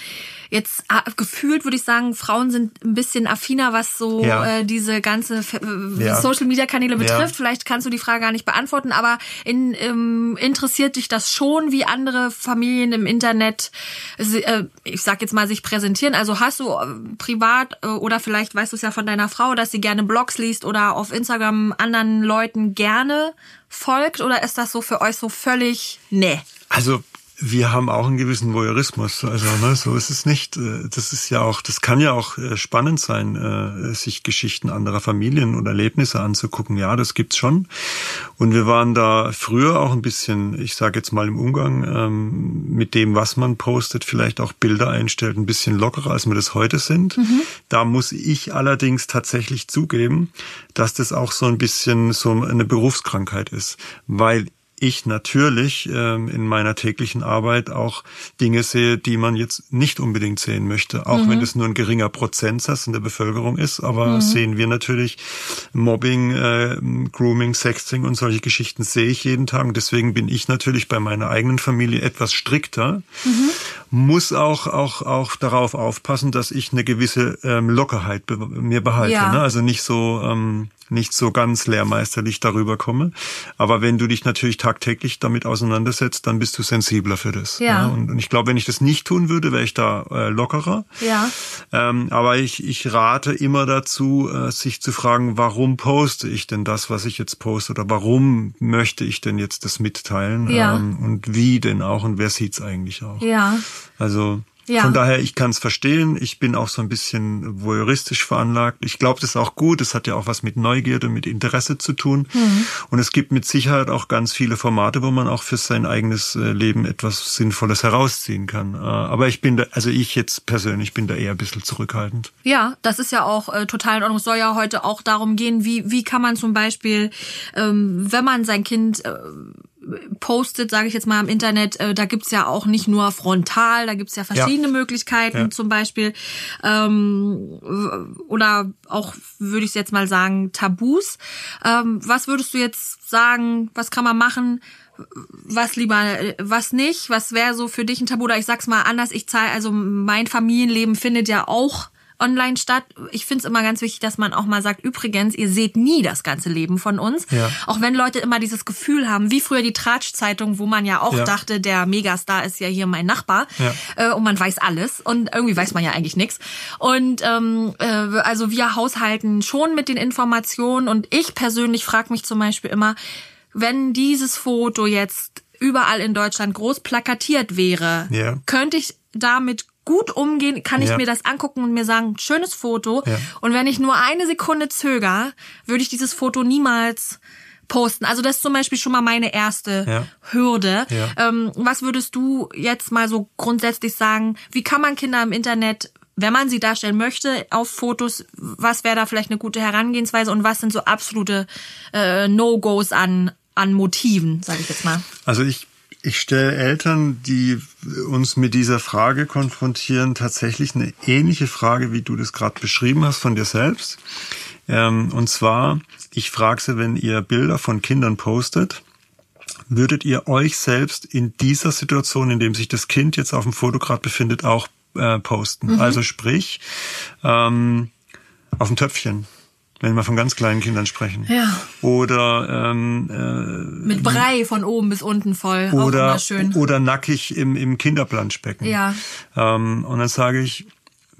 jetzt äh, gefühlt würde ich sagen, Frauen sind ein bisschen affiner, was so ja. äh, diese ganze äh, ja. Social Media Kanäle betrifft. Ja. Vielleicht kannst du die Frage gar nicht beantworten, aber in, ähm, interessiert dich das schon, wie andere Familien im Internet, äh, ich sag jetzt mal, sich präsentieren? Also hast du äh, privat äh, oder vielleicht weißt du es ja von deiner Frau, dass sie gerne Blogs liest oder auf Instagram anderen Leuten gerne folgt oder ist das so für euch so völlig ne? Also wir haben auch einen gewissen Voyeurismus. Also ne, so ist es nicht. Äh, das ist ja auch, das kann ja auch äh, spannend sein, äh, sich Geschichten anderer Familien oder Erlebnisse anzugucken. Ja, das gibt's schon. Und wir waren da früher auch ein bisschen, ich sage jetzt mal im Umgang ähm, mit dem, was man postet, vielleicht auch Bilder einstellt, ein bisschen lockerer, als wir das heute sind. Mhm. Da muss ich allerdings tatsächlich zugeben, dass das auch so ein bisschen so eine Berufskrankheit ist, weil ich natürlich ähm, in meiner täglichen Arbeit auch Dinge sehe, die man jetzt nicht unbedingt sehen möchte, auch mhm. wenn es nur ein geringer Prozentsatz in der Bevölkerung ist. Aber mhm. sehen wir natürlich Mobbing, äh, Grooming, Sexting und solche Geschichten sehe ich jeden Tag. Und deswegen bin ich natürlich bei meiner eigenen Familie etwas strikter, mhm. muss auch auch auch darauf aufpassen, dass ich eine gewisse ähm, Lockerheit be mir behalte. Ja. Ne? Also nicht so ähm, nicht so ganz lehrmeisterlich darüber komme. Aber wenn du dich natürlich tagtäglich damit auseinandersetzt, dann bist du sensibler für das. Ja. ja? Und, und, ich glaube, wenn ich das nicht tun würde, wäre ich da äh, lockerer. Ja. Ähm, aber ich, ich rate immer dazu, äh, sich zu fragen, warum poste ich denn das, was ich jetzt poste? Oder warum möchte ich denn jetzt das mitteilen? Ja. Ähm, und wie denn auch? Und wer sieht's eigentlich auch? Ja. Also ja. Von daher, ich kann es verstehen. Ich bin auch so ein bisschen voyeuristisch veranlagt. Ich glaube, das ist auch gut. Das hat ja auch was mit Neugierde, mit Interesse zu tun. Mhm. Und es gibt mit Sicherheit auch ganz viele Formate, wo man auch für sein eigenes äh, Leben etwas Sinnvolles herausziehen kann. Äh, aber ich bin da, also ich jetzt persönlich bin da eher ein bisschen zurückhaltend. Ja, das ist ja auch äh, total in Ordnung. Es soll ja heute auch darum gehen, wie, wie kann man zum Beispiel, ähm, wenn man sein Kind äh, postet, sage ich jetzt mal im Internet, äh, da gibt's ja auch nicht nur frontal, da gibt's ja verschiedene ja. Möglichkeiten, ja. zum Beispiel ähm, oder auch würde ich jetzt mal sagen Tabus. Ähm, was würdest du jetzt sagen? Was kann man machen? was lieber, was nicht, was wäre so für dich ein Tabu? Oder ich sag's mal anders, ich zahle, also mein Familienleben findet ja auch online statt. Ich finde es immer ganz wichtig, dass man auch mal sagt, übrigens, ihr seht nie das ganze Leben von uns. Ja. Auch wenn Leute immer dieses Gefühl haben, wie früher die Tratsch-Zeitung, wo man ja auch ja. dachte, der Megastar ist ja hier mein Nachbar ja. äh, und man weiß alles und irgendwie weiß man ja eigentlich nichts. Und ähm, äh, also wir haushalten schon mit den Informationen und ich persönlich frage mich zum Beispiel immer, wenn dieses Foto jetzt überall in Deutschland groß plakatiert wäre, yeah. könnte ich damit gut umgehen, kann ich ja. mir das angucken und mir sagen, schönes Foto. Ja. Und wenn ich nur eine Sekunde zöger, würde ich dieses Foto niemals posten. Also das ist zum Beispiel schon mal meine erste ja. Hürde. Ähm, was würdest du jetzt mal so grundsätzlich sagen? Wie kann man Kinder im Internet wenn man sie darstellen möchte auf Fotos, was wäre da vielleicht eine gute Herangehensweise und was sind so absolute äh, No-Gos an, an Motiven, sage ich jetzt mal? Also ich ich stelle Eltern, die uns mit dieser Frage konfrontieren, tatsächlich eine ähnliche Frage, wie du das gerade beschrieben hast von dir selbst. Ähm, und zwar, ich frage sie, wenn ihr Bilder von Kindern postet, würdet ihr euch selbst in dieser Situation, in dem sich das Kind jetzt auf dem Foto gerade befindet, auch äh, posten? Mhm. Also sprich, ähm, auf dem Töpfchen wenn wir von ganz kleinen Kindern sprechen. Ja. Oder ähm, äh, mit Brei von oben bis unten voll. Oder, auch immer schön. oder nackig im, im Kinderplanschbecken. Ja. Ähm, und dann sage ich,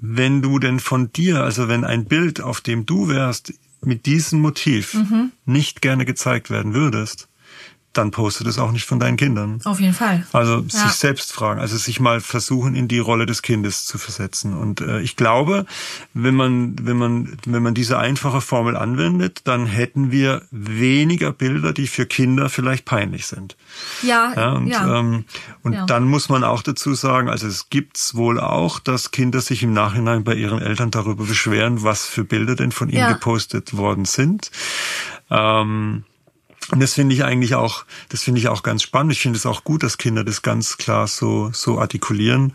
wenn du denn von dir, also wenn ein Bild, auf dem du wärst, mit diesem Motiv mhm. nicht gerne gezeigt werden würdest, dann postet es auch nicht von deinen Kindern. Auf jeden Fall. Also ja. sich selbst fragen, also sich mal versuchen, in die Rolle des Kindes zu versetzen. Und äh, ich glaube, wenn man, wenn man, wenn man diese einfache Formel anwendet, dann hätten wir weniger Bilder, die für Kinder vielleicht peinlich sind. Ja. ja und ja. Ähm, und ja. dann muss man auch dazu sagen, also es gibt's wohl auch, dass Kinder sich im Nachhinein bei ihren Eltern darüber beschweren, was für Bilder denn von ihnen gepostet worden sind. Ähm, und das finde ich eigentlich auch, das finde ich auch ganz spannend. Ich finde es auch gut, dass Kinder das ganz klar so, so artikulieren.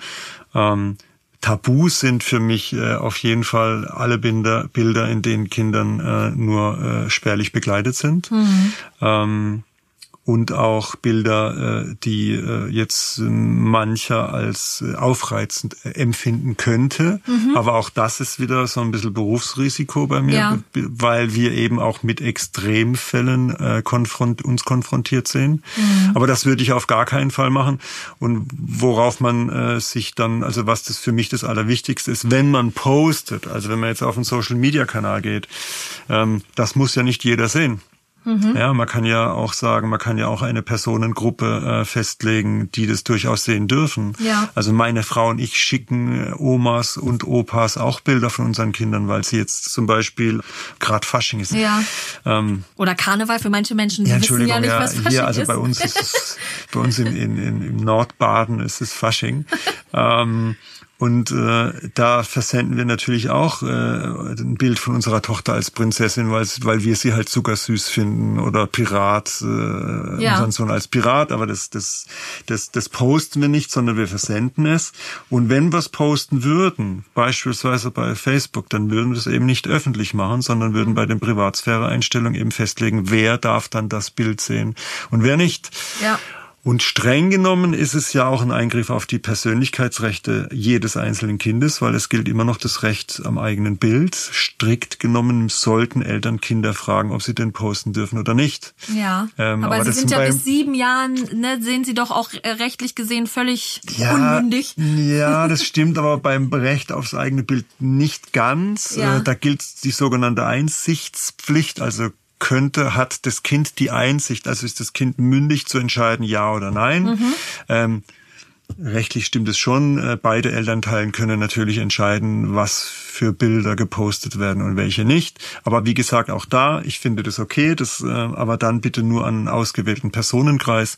Ähm, Tabus sind für mich äh, auf jeden Fall alle Bilder, Bilder in denen Kindern äh, nur äh, spärlich begleitet sind. Mhm. Ähm, und auch Bilder, äh, die äh, jetzt mancher als äh, aufreizend empfinden könnte. Mhm. Aber auch das ist wieder so ein bisschen Berufsrisiko bei mir, ja. weil wir eben auch mit Extremfällen konfront uns konfrontiert sehen. Mhm. Aber das würde ich auf gar keinen Fall machen. Und worauf man sich dann, also was das für mich das Allerwichtigste ist, wenn man postet, also wenn man jetzt auf einen Social-Media-Kanal geht, ähm, das muss ja nicht jeder sehen. Mhm. Ja, man kann ja auch sagen, man kann ja auch eine Personengruppe äh, festlegen, die das durchaus sehen dürfen. Ja. Also meine Frau und ich schicken äh, Omas und Opas auch Bilder von unseren Kindern, weil sie jetzt zum Beispiel gerade Fasching ist. Ja. Ähm, Oder Karneval für manche Menschen, die ja, wissen ja nicht, ja, was Fasching hier, also ist. bei uns ist es, bei uns in, in, in, im Nordbaden ist es Fasching. ähm, und äh, da versenden wir natürlich auch äh, ein Bild von unserer Tochter als Prinzessin, weil, weil wir sie halt zuckersüß finden oder Pirat, äh, ja. unseren Sohn als Pirat. Aber das, das, das, das posten wir nicht, sondern wir versenden es. Und wenn wir es posten würden, beispielsweise bei Facebook, dann würden wir es eben nicht öffentlich machen, sondern würden bei den Privatsphäre-Einstellungen eben festlegen, wer darf dann das Bild sehen und wer nicht. Ja. Und streng genommen ist es ja auch ein Eingriff auf die Persönlichkeitsrechte jedes einzelnen Kindes, weil es gilt immer noch das Recht am eigenen Bild. Strikt genommen sollten Eltern Kinder fragen, ob sie den posten dürfen oder nicht. Ja, ähm, aber, aber, sie sind ja bis sieben Jahren, ne, sehen sie doch auch rechtlich gesehen völlig ja, unmündig. Ja, das stimmt, aber beim Recht aufs eigene Bild nicht ganz. Ja. Äh, da gilt die sogenannte Einsichtspflicht, also könnte, hat das Kind die Einsicht, also ist das Kind mündig zu entscheiden, ja oder nein. Mhm. Ähm, Rechtlich stimmt es schon. Äh, beide Elternteilen können natürlich entscheiden, was für Bilder gepostet werden und welche nicht. Aber wie gesagt, auch da, ich finde das okay, das, äh, aber dann bitte nur an einen ausgewählten Personenkreis.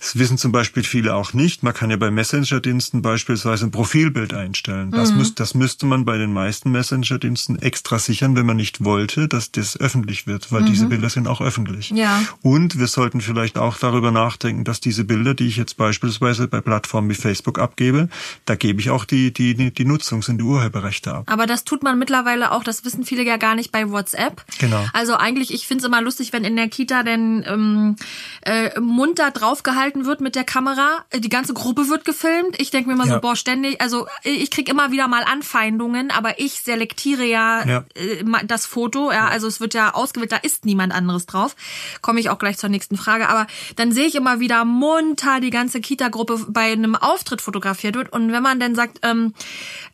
Das wissen zum Beispiel viele auch nicht. Man kann ja bei Messenger-Diensten beispielsweise ein Profilbild einstellen. Das, mhm. das müsste man bei den meisten Messenger-Diensten extra sichern, wenn man nicht wollte, dass das öffentlich wird, weil mhm. diese Bilder sind auch öffentlich. Ja. Und wir sollten vielleicht auch darüber nachdenken, dass diese Bilder, die ich jetzt beispielsweise bei Plattformen wie Facebook abgebe, da gebe ich auch die, die, die Nutzungs- und die Urheberrechte ab. Aber das tut man mittlerweile auch, das wissen viele ja gar nicht bei WhatsApp. Genau. Also eigentlich, ich finde es immer lustig, wenn in der Kita denn ähm, äh, munter draufgehalten wird mit der Kamera. Die ganze Gruppe wird gefilmt. Ich denke mir immer ja. so, boah, ständig, also ich krieg immer wieder mal Anfeindungen, aber ich selektiere ja, ja. Äh, das Foto. Ja, also es wird ja ausgewählt, da ist niemand anderes drauf. Komme ich auch gleich zur nächsten Frage. Aber dann sehe ich immer wieder munter die ganze Kita-Gruppe bei einem Auftritt fotografiert wird. Und wenn man dann sagt, ähm,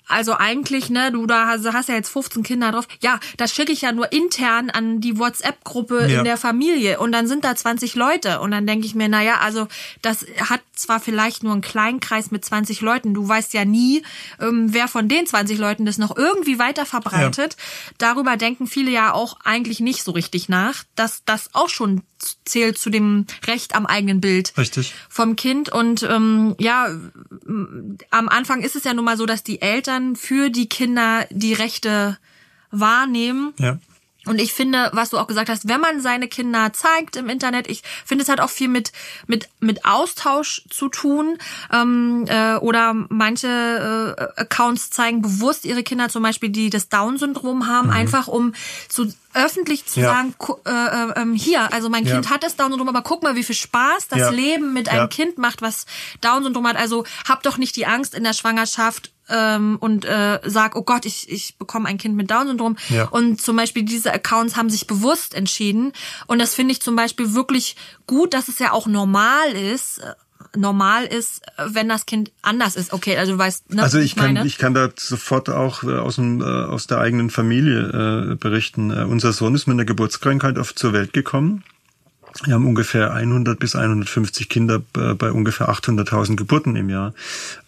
also eigentlich, ne, du da hast, hast ja jetzt 15 Kinder drauf. Ja, das schicke ich ja nur intern an die WhatsApp-Gruppe ja. in der Familie und dann sind da 20 Leute und dann denke ich mir, naja, also das hat zwar vielleicht nur einen kleinen Kreis mit 20 Leuten, du weißt ja nie, ähm, wer von den 20 Leuten das noch irgendwie weiter verbreitet. Ja. Darüber denken viele ja auch eigentlich nicht so richtig nach, dass das auch schon zählt zu dem Recht am eigenen Bild Richtig. vom Kind und ähm, ja, am Anfang ist es ja nun mal so, dass die Eltern Eltern für die Kinder die Rechte wahrnehmen. Ja. Und ich finde, was du auch gesagt hast, wenn man seine Kinder zeigt im Internet, ich finde, es hat auch viel mit mit mit Austausch zu tun. Ähm, äh, oder manche äh, Accounts zeigen bewusst ihre Kinder, zum Beispiel, die das Down-Syndrom haben, mhm. einfach um zu öffentlich zu ja. sagen, äh, äh, ähm, hier, also mein Kind ja. hat das Down-Syndrom, aber guck mal, wie viel Spaß das ja. Leben mit einem Kind macht, was Down-Syndrom hat. Also hab doch nicht die Angst in der Schwangerschaft ähm, und äh, sag, oh Gott, ich, ich bekomme ein Kind mit Down-Syndrom. Ja. Und zum Beispiel diese Accounts haben sich bewusst entschieden. Und das finde ich zum Beispiel wirklich gut, dass es ja auch normal ist, äh, normal ist, wenn das Kind anders ist. Okay, also du weißt, ne, also ich, kann ich kann da sofort auch äh, aus dem äh, aus der eigenen Familie äh, berichten. Äh, unser Sohn ist mit einer Geburtskrankheit auf zur Welt gekommen wir haben ungefähr 100 bis 150 Kinder bei ungefähr 800.000 Geburten im Jahr.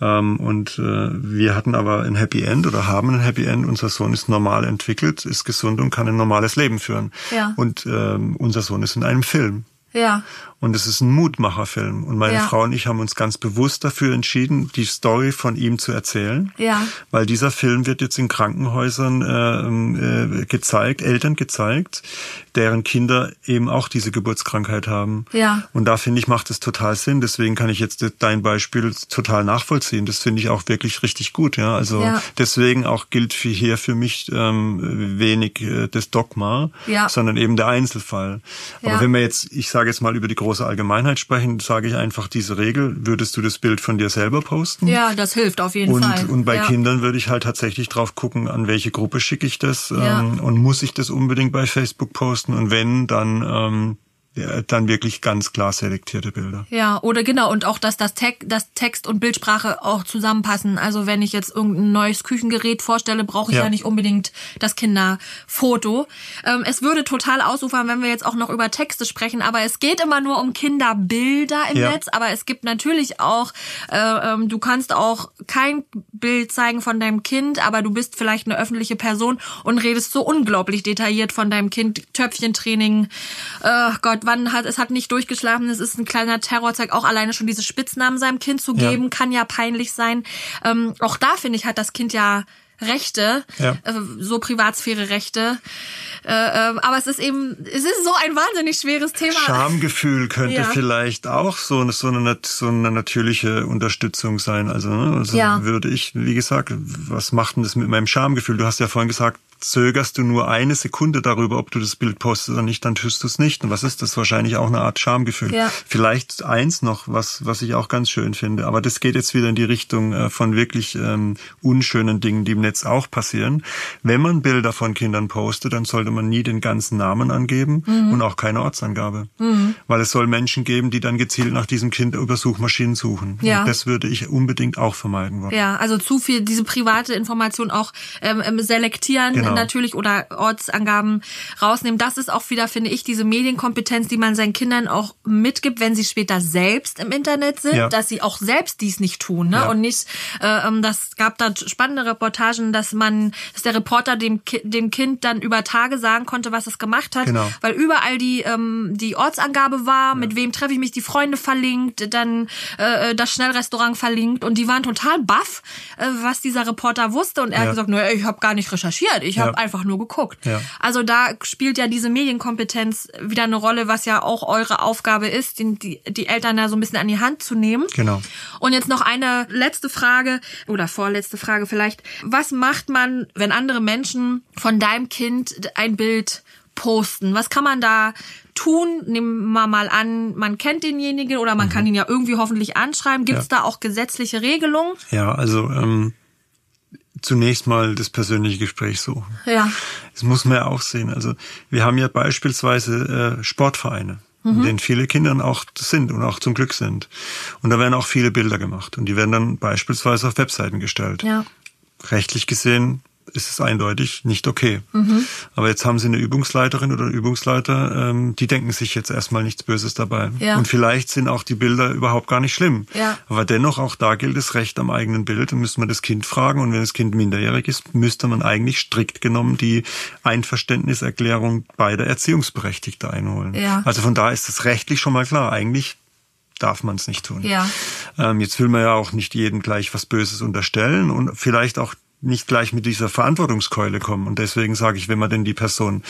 Ähm, und äh, wir hatten aber ein Happy End oder haben ein Happy End. Unser Sohn ist normal entwickelt, ist gesund und kann ein normales Leben führen. Ja. Und ähm, unser Sohn ist in einem Film. Ja. Und es ist ein Mutmacherfilm. Und meine ja. Frau und ich haben uns ganz bewusst dafür entschieden, die Story von ihm zu erzählen. Ja. Weil dieser Film wird jetzt in Krankenhäusern äh, äh, gezeigt, Eltern gezeigt, deren Kinder eben auch diese Geburtskrankheit haben. Ja. Und da finde ich, macht es total Sinn. Deswegen kann ich jetzt dein Beispiel total nachvollziehen. Das finde ich auch wirklich richtig gut. Ja, also ja. deswegen auch gilt für hier für mich ähm, wenig äh, das Dogma, ja. sondern eben der Einzelfall. Aber ja. wenn wir jetzt, ich sage jetzt mal über die große Allgemeinheit sprechen, sage ich einfach diese Regel, würdest du das Bild von dir selber posten? Ja, das hilft auf jeden und, Fall. Und bei ja. Kindern würde ich halt tatsächlich drauf gucken, an welche Gruppe schicke ich das ja. ähm, und muss ich das unbedingt bei Facebook posten und wenn, dann ähm, dann wirklich ganz klar selektierte Bilder. Ja, oder genau, und auch, dass das, Te das Text und Bildsprache auch zusammenpassen. Also wenn ich jetzt irgendein neues Küchengerät vorstelle, brauche ich ja. ja nicht unbedingt das Kinderfoto. Ähm, es würde total ausufern, wenn wir jetzt auch noch über Texte sprechen, aber es geht immer nur um Kinderbilder im ja. Netz, aber es gibt natürlich auch, äh, ähm, du kannst auch kein Bild zeigen von deinem Kind, aber du bist vielleicht eine öffentliche Person und redest so unglaublich detailliert von deinem Kind, Töpfchentraining, äh, Gott, wann hat es hat nicht durchgeschlafen, es ist ein kleiner Terrorzweig, auch alleine schon diese Spitznamen seinem Kind zu geben, ja. kann ja peinlich sein. Ähm, auch da finde ich, hat das Kind ja Rechte, ja. äh, so Privatsphäre-Rechte. Äh, äh, aber es ist eben, es ist so ein wahnsinnig schweres Thema. Schamgefühl könnte ja. vielleicht auch so eine, so, eine, so eine natürliche Unterstützung sein. Also, ne, also ja. würde ich, wie gesagt, was macht denn das mit meinem Schamgefühl? Du hast ja vorhin gesagt, zögerst du nur eine Sekunde darüber, ob du das Bild postest oder nicht, dann tust du es nicht. Und was ist das? Wahrscheinlich auch eine Art Schamgefühl. Ja. Vielleicht eins noch, was, was ich auch ganz schön finde. Aber das geht jetzt wieder in die Richtung äh, von wirklich ähm, unschönen Dingen, die im Netz auch passieren. Wenn man Bilder von Kindern postet, dann sollte man nie den ganzen Namen angeben mhm. und auch keine Ortsangabe. Mhm. Weil es soll Menschen geben, die dann gezielt nach diesem Kind über Suchmaschinen suchen. Ja. Und das würde ich unbedingt auch vermeiden wollen. Ja, also zu viel diese private Information auch ähm, ähm selektieren. Genau genau. natürlich oder Ortsangaben rausnehmen. Das ist auch wieder, finde ich, diese Medienkompetenz, die man seinen Kindern auch mitgibt, wenn sie später selbst im Internet sind, ja. dass sie auch selbst dies nicht tun. Ne? Ja. Und nicht, äh, ähm, das gab da spannende Reportagen, dass man, dass der Reporter dem, dem Kind dann über Tage sagen konnte, was es gemacht hat, genau. weil überall die, ähm, die Ortsangabe war, ja. mit wem treffe ich mich, die Freunde verlinkt, dann äh, das Schnellrestaurant verlinkt und die waren total baff, äh, was dieser Reporter wusste und er hat gesagt, naja, ich habe gar nicht recherchiert, ich habe einfach nur geguckt. Ja. Also da spielt ja diese Medienkompetenz wieder eine Rolle, was ja auch eure Aufgabe ist, die, die Eltern da so ein bisschen an die Hand zu nehmen. Genau. Und jetzt noch eine letzte Frage oder vorletzte Frage vielleicht. Was macht man, wenn andere Menschen von deinem Kind ein Bild posten? Was kann man da tun? Nehmen wir mal an, man kennt denjenigen oder man mhm. kann ihn ja irgendwie hoffentlich anschreiben. Gibt es ja. da auch gesetzliche Regelungen? Ja, also ähm, zunächst mal das persönliche Gespräch suchen. Ja. Das muss man ja auch sehen. Also wir haben ja beispielsweise äh, Sportvereine, mhm. in denen viele Kinder auch sind und auch zum Glück sind. Und da werden auch viele Bilder gemacht und die werden dann beispielsweise auf Webseiten gestellt. Ja. Rechtlich gesehen ist es eindeutig nicht okay. Mhm. Aber jetzt haben sie eine Übungsleiterin oder einen Übungsleiter, ähm, die denken sich jetzt erstmal nichts Böses dabei. Ja. Und vielleicht sind auch die Bilder überhaupt gar nicht schlimm. Ja. Aber dennoch, auch da gilt das Recht am eigenen Bild. Dann müsste man das Kind fragen. Und wenn das Kind minderjährig ist, müsste man eigentlich strikt genommen die Einverständniserklärung beider Erziehungsberechtigter einholen. Ja. Also von da ist es rechtlich schon mal klar. Eigentlich darf man es nicht tun. Ja. Ähm, jetzt will man ja auch nicht jedem gleich was Böses unterstellen und vielleicht auch nicht gleich mit dieser Verantwortungskeule kommen. Und deswegen sage ich, wenn man denn die Person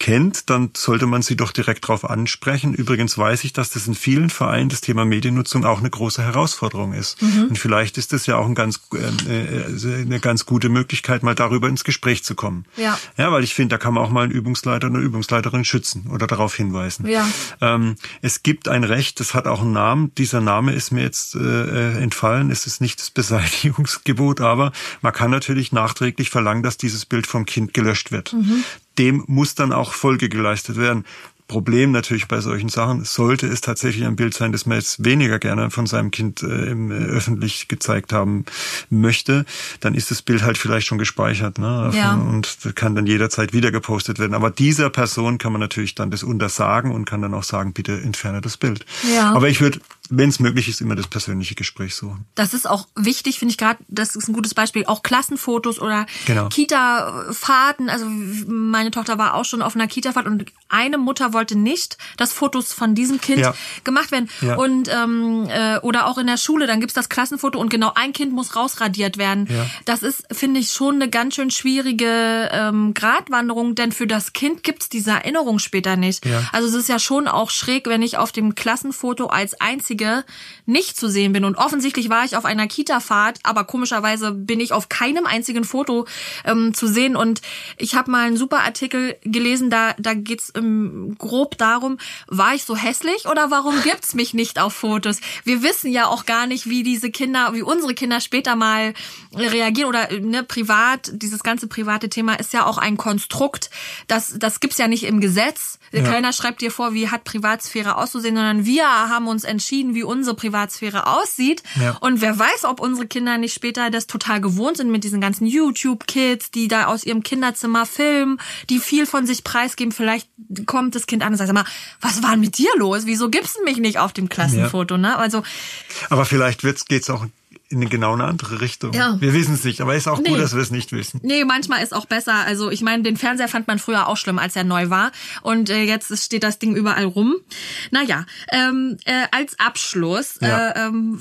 kennt, dann sollte man sie doch direkt darauf ansprechen. Übrigens weiß ich, dass das in vielen Vereinen das Thema Mediennutzung auch eine große Herausforderung ist. Mhm. Und vielleicht ist das ja auch ein ganz, äh, eine ganz gute Möglichkeit, mal darüber ins Gespräch zu kommen. Ja, ja weil ich finde, da kann man auch mal einen Übungsleiter oder eine Übungsleiterin schützen oder darauf hinweisen. Ja. Ähm, es gibt ein Recht, das hat auch einen Namen. Dieser Name ist mir jetzt äh, entfallen. Es ist nicht das Beseitigungsgebot, aber man kann natürlich natürlich nachträglich verlangen, dass dieses Bild vom Kind gelöscht wird. Mhm. Dem muss dann auch Folge geleistet werden. Problem natürlich bei solchen Sachen, sollte es tatsächlich ein Bild sein, das man jetzt weniger gerne von seinem Kind äh, im, äh, öffentlich gezeigt haben möchte, dann ist das Bild halt vielleicht schon gespeichert ne? Ja. und kann dann jederzeit wieder gepostet werden. Aber dieser Person kann man natürlich dann das untersagen und kann dann auch sagen, bitte entferne das Bild. Ja. Aber ich würde wenn es möglich ist, immer das persönliche Gespräch suchen. Das ist auch wichtig, finde ich gerade, das ist ein gutes Beispiel, auch Klassenfotos oder genau. Kita-Fahrten. Also meine Tochter war auch schon auf einer Kita-Fahrt und eine Mutter wollte nicht, dass Fotos von diesem Kind ja. gemacht werden. Ja. Und ähm, äh, oder auch in der Schule, dann gibt's das Klassenfoto und genau ein Kind muss rausradiert werden. Ja. Das ist, finde ich, schon eine ganz schön schwierige ähm, Gratwanderung, denn für das Kind gibt's diese Erinnerung später nicht. Also es ist ja schon auch schräg, wenn ich auf dem Klassenfoto als einzige nicht zu sehen bin. Und offensichtlich war ich auf einer Kita-Fahrt, aber komischerweise bin ich auf keinem einzigen Foto ähm, zu sehen. Und ich habe mal einen super Artikel gelesen, da, da geht's ähm, grob darum, war ich so hässlich oder warum gibt's mich nicht auf Fotos? Wir wissen ja auch gar nicht, wie diese Kinder, wie unsere Kinder später mal reagieren oder ne, privat, dieses ganze private Thema ist ja auch ein Konstrukt. Das, das gibt's ja nicht im Gesetz. Ja. Keiner schreibt dir vor, wie hat Privatsphäre auszusehen, sondern wir haben uns entschieden, wie unsere Privatsphäre aussieht. Ja. Und wer weiß, ob unsere Kinder nicht später das total gewohnt sind mit diesen ganzen YouTube-Kids, die da aus ihrem Kinderzimmer filmen, die viel von sich preisgeben. Vielleicht kommt das Kind an und sagt, mal, was war denn mit dir los? Wieso gibst du mich nicht auf dem Klassenfoto? Ja. Ne? Also, Aber vielleicht wird's, geht's auch in genau eine andere Richtung. Ja. Wir wissen es nicht, aber ist auch nee. gut, dass wir es nicht wissen. Nee, manchmal ist auch besser. Also ich meine, den Fernseher fand man früher auch schlimm, als er neu war. Und äh, jetzt steht das Ding überall rum. Naja, ähm, äh, als Abschluss, ja. äh, ähm,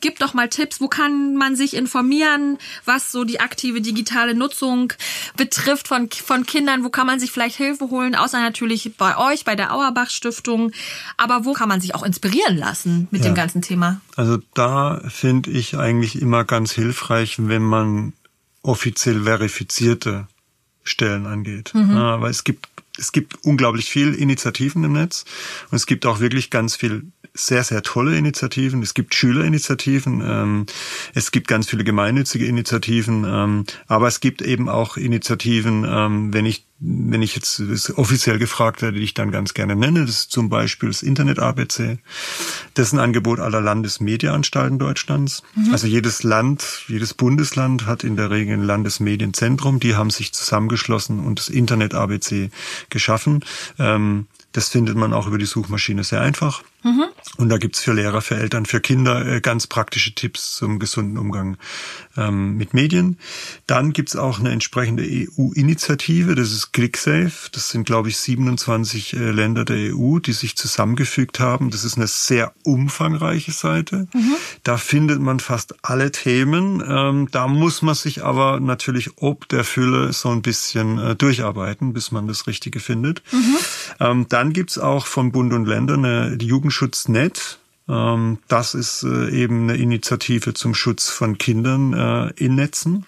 gib doch mal Tipps, wo kann man sich informieren, was so die aktive digitale Nutzung betrifft von, von Kindern, wo kann man sich vielleicht Hilfe holen, außer natürlich bei euch, bei der Auerbach Stiftung. Aber wo kann man sich auch inspirieren lassen mit ja. dem ganzen Thema? Also da finde ich eigentlich immer ganz hilfreich, wenn man offiziell verifizierte Stellen angeht. Mhm. Ja, weil es gibt, es gibt unglaublich viel Initiativen im Netz und es gibt auch wirklich ganz viel sehr, sehr tolle Initiativen. Es gibt Schülerinitiativen, ähm, es gibt ganz viele gemeinnützige Initiativen, ähm, aber es gibt eben auch Initiativen, ähm, wenn ich wenn ich jetzt offiziell gefragt werde, die ich dann ganz gerne nenne, das ist zum Beispiel das Internet ABC. Das ist ein Angebot aller Landesmediaanstalten Deutschlands. Mhm. Also jedes Land, jedes Bundesland hat in der Regel ein Landesmedienzentrum. Die haben sich zusammengeschlossen und das Internet ABC geschaffen. Ähm, das findet man auch über die Suchmaschine sehr einfach. Und da gibt's für Lehrer, für Eltern, für Kinder äh, ganz praktische Tipps zum gesunden Umgang ähm, mit Medien. Dann gibt's auch eine entsprechende EU-Initiative, das ist ClickSafe. Das sind, glaube ich, 27 äh, Länder der EU, die sich zusammengefügt haben. Das ist eine sehr umfangreiche Seite. Mhm. Da findet man fast alle Themen. Ähm, da muss man sich aber natürlich ob der Fülle so ein bisschen äh, durcharbeiten, bis man das Richtige findet. Mhm. Ähm, dann gibt's auch vom Bund und Ländern eine, die Jugendschutznet. Ähm, das ist äh, eben eine Initiative zum Schutz von Kindern äh, in Netzen.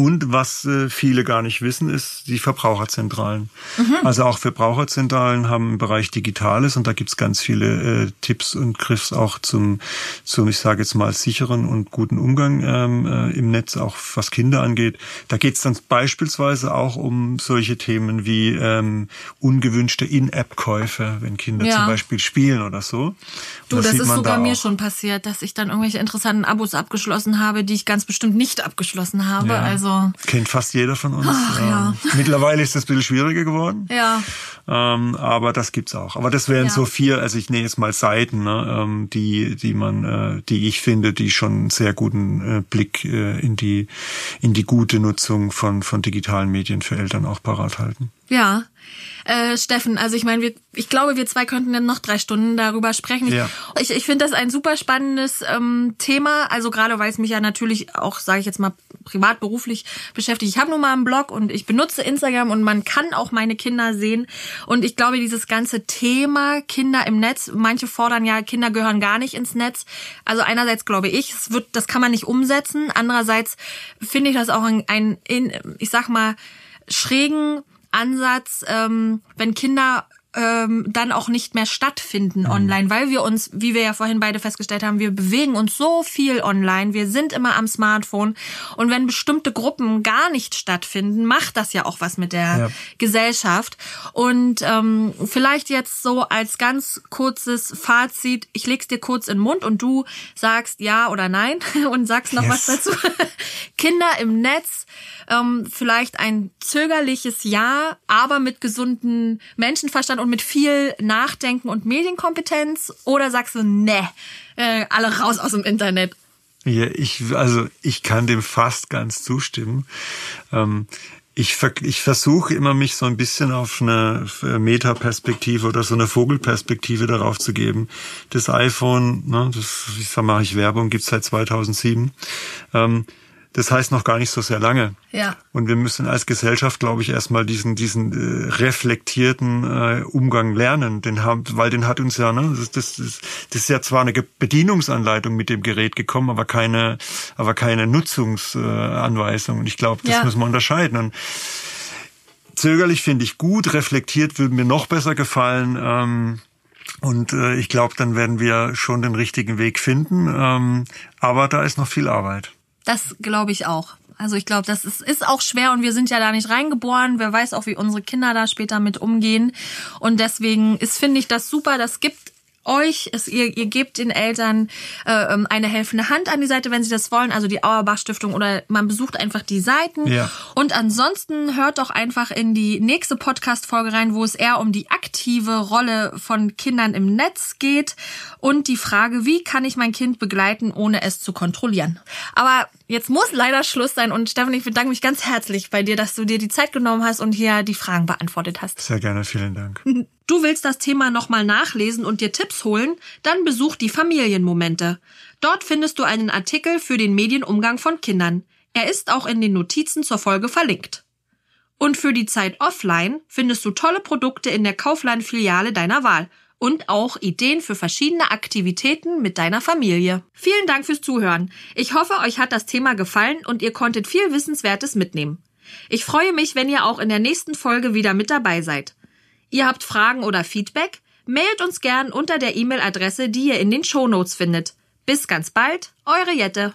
Und was äh, viele gar nicht wissen, ist die Verbraucherzentralen. Mhm. Also auch Verbraucherzentralen haben im Bereich Digitales und da gibt's ganz viele äh, Tipps und Griffs auch zum, zum ich sage jetzt mal, sicheren und guten Umgang ähm, äh, im Netz, auch was Kinder angeht. Da geht's dann beispielsweise auch um solche Themen wie ähm, ungewünschte In-App-Käufe, wenn Kinder ja. zum Beispiel spielen oder so. Du, das, das ist sogar da mir schon passiert, dass ich dann irgendwelche interessanten Abos abgeschlossen habe, die ich ganz bestimmt nicht abgeschlossen habe. Ja. Also also kennt fast jeder von uns. Ach, ja. Mittlerweile ist das ein bisschen schwieriger geworden. Ja. Ähm, aber das gibt's auch. Aber das wären ja. so vier, also ich nehme jetzt mal Seiten, ne, ähm, die, die man, äh, die ich finde, die schon einen sehr guten äh, Blick äh, in die in die gute Nutzung von von digitalen Medien für Eltern auch parat halten. Ja. Äh, Steffen, also ich meine, wir, ich glaube, wir zwei könnten dann noch drei Stunden darüber sprechen. Ja. Ich, ich finde das ein super spannendes ähm, Thema, also gerade weil es mich ja natürlich auch, sage ich jetzt mal, privat, beruflich beschäftigt. Ich habe nun mal einen Blog und ich benutze Instagram und man kann auch meine Kinder sehen. Und ich glaube, dieses ganze Thema Kinder im Netz, manche fordern ja, Kinder gehören gar nicht ins Netz. Also einerseits glaube ich, es wird, das kann man nicht umsetzen. Andererseits finde ich das auch ein, ein in, ich sag mal, schrägen Ansatz, ähm, wenn Kinder ähm, dann auch nicht mehr stattfinden Mhm. online, weil wir uns, wie wir ja vorhin beide festgestellt haben, wir bewegen uns so viel online, wir sind immer am Smartphone und wenn bestimmte Gruppen gar nicht stattfinden, macht das ja auch was mit der Ja. Gesellschaft. Und ähm, vielleicht jetzt so als ganz kurzes Fazit, ich leg's dir kurz in den Mund und du sagst ja oder nein und sagst noch was Yes. dazu. Kinder im Netz, ähm, vielleicht ein zögerliches Ja, aber mit gesundem Menschenverstand und mit viel Nachdenken und Medienkompetenz? Oder sagst du, ne, äh, alle raus aus dem Internet? Ja, ich, also ich kann dem fast ganz zustimmen. Ähm, ich, ich versuche immer, mich so ein bisschen auf eine Metaperspektive oder so eine Vogelperspektive darauf zu geben. Das iPhone, ne, das sag, mache ich Werbung, gibt's seit 2007. Ähm, das heißt noch gar nicht so sehr lange. Ja. Und wir müssen als Gesellschaft, glaube ich, erstmal diesen, diesen äh, reflektierten äh, Umgang lernen. Den haben, weil den hat uns ja, ne, das, das, das, das ist ja zwar eine Bedienungsanleitung mit dem Gerät gekommen, aber keine, aber keine Nutzungsanweisung. Und ich glaube, das Ja. müssen wir unterscheiden. Und zögerlich finde ich gut, reflektiert würde mir noch besser gefallen. Ähm, und äh, ich glaube, dann werden wir schon den richtigen Weg finden. Ähm, aber da ist noch viel Arbeit. Das glaube ich auch. Also ich glaube, das ist, ist auch schwer und wir sind ja da nicht reingeboren. Wer weiß auch, wie unsere Kinder da später mit umgehen. Und deswegen ist, finde ich, das super. Das gibt euch, es, ihr, ihr gebt den Eltern äh, ähm, eine helfende Hand an die Seite, wenn sie das wollen, also die Auerbach Stiftung oder man besucht einfach die Seiten. Ja. Und ansonsten hört doch einfach in die nächste Podcast-Folge rein, wo es eher um die aktive Rolle von Kindern im Netz geht und die Frage, wie kann ich mein Kind begleiten, ohne es zu kontrollieren. Aber jetzt muss leider Schluss sein und Stefan, ich bedanke mich ganz herzlich bei dir, dass du dir die Zeit genommen hast und hier die Fragen beantwortet hast. Sehr gerne, vielen Dank. Du willst das Thema nochmal nachlesen und dir Tipps holen? Dann besuch die Familienmomente. Dort findest du einen Artikel für den Medienumgang von Kindern. Er ist auch in den Notizen zur Folge verlinkt. Und für die Zeit offline findest du tolle Produkte in der Kaufland-Filiale deiner Wahl und auch Ideen für verschiedene Aktivitäten mit deiner Familie. Vielen Dank fürs Zuhören. Ich hoffe, euch hat das Thema gefallen und ihr konntet viel Wissenswertes mitnehmen. Ich freue mich, wenn ihr auch in der nächsten Folge wieder mit dabei seid. Ihr habt Fragen oder Feedback? Mailt uns gern unter der E-Mail-Adresse, die ihr in den Shownotes findet. Bis ganz bald, eure Jette.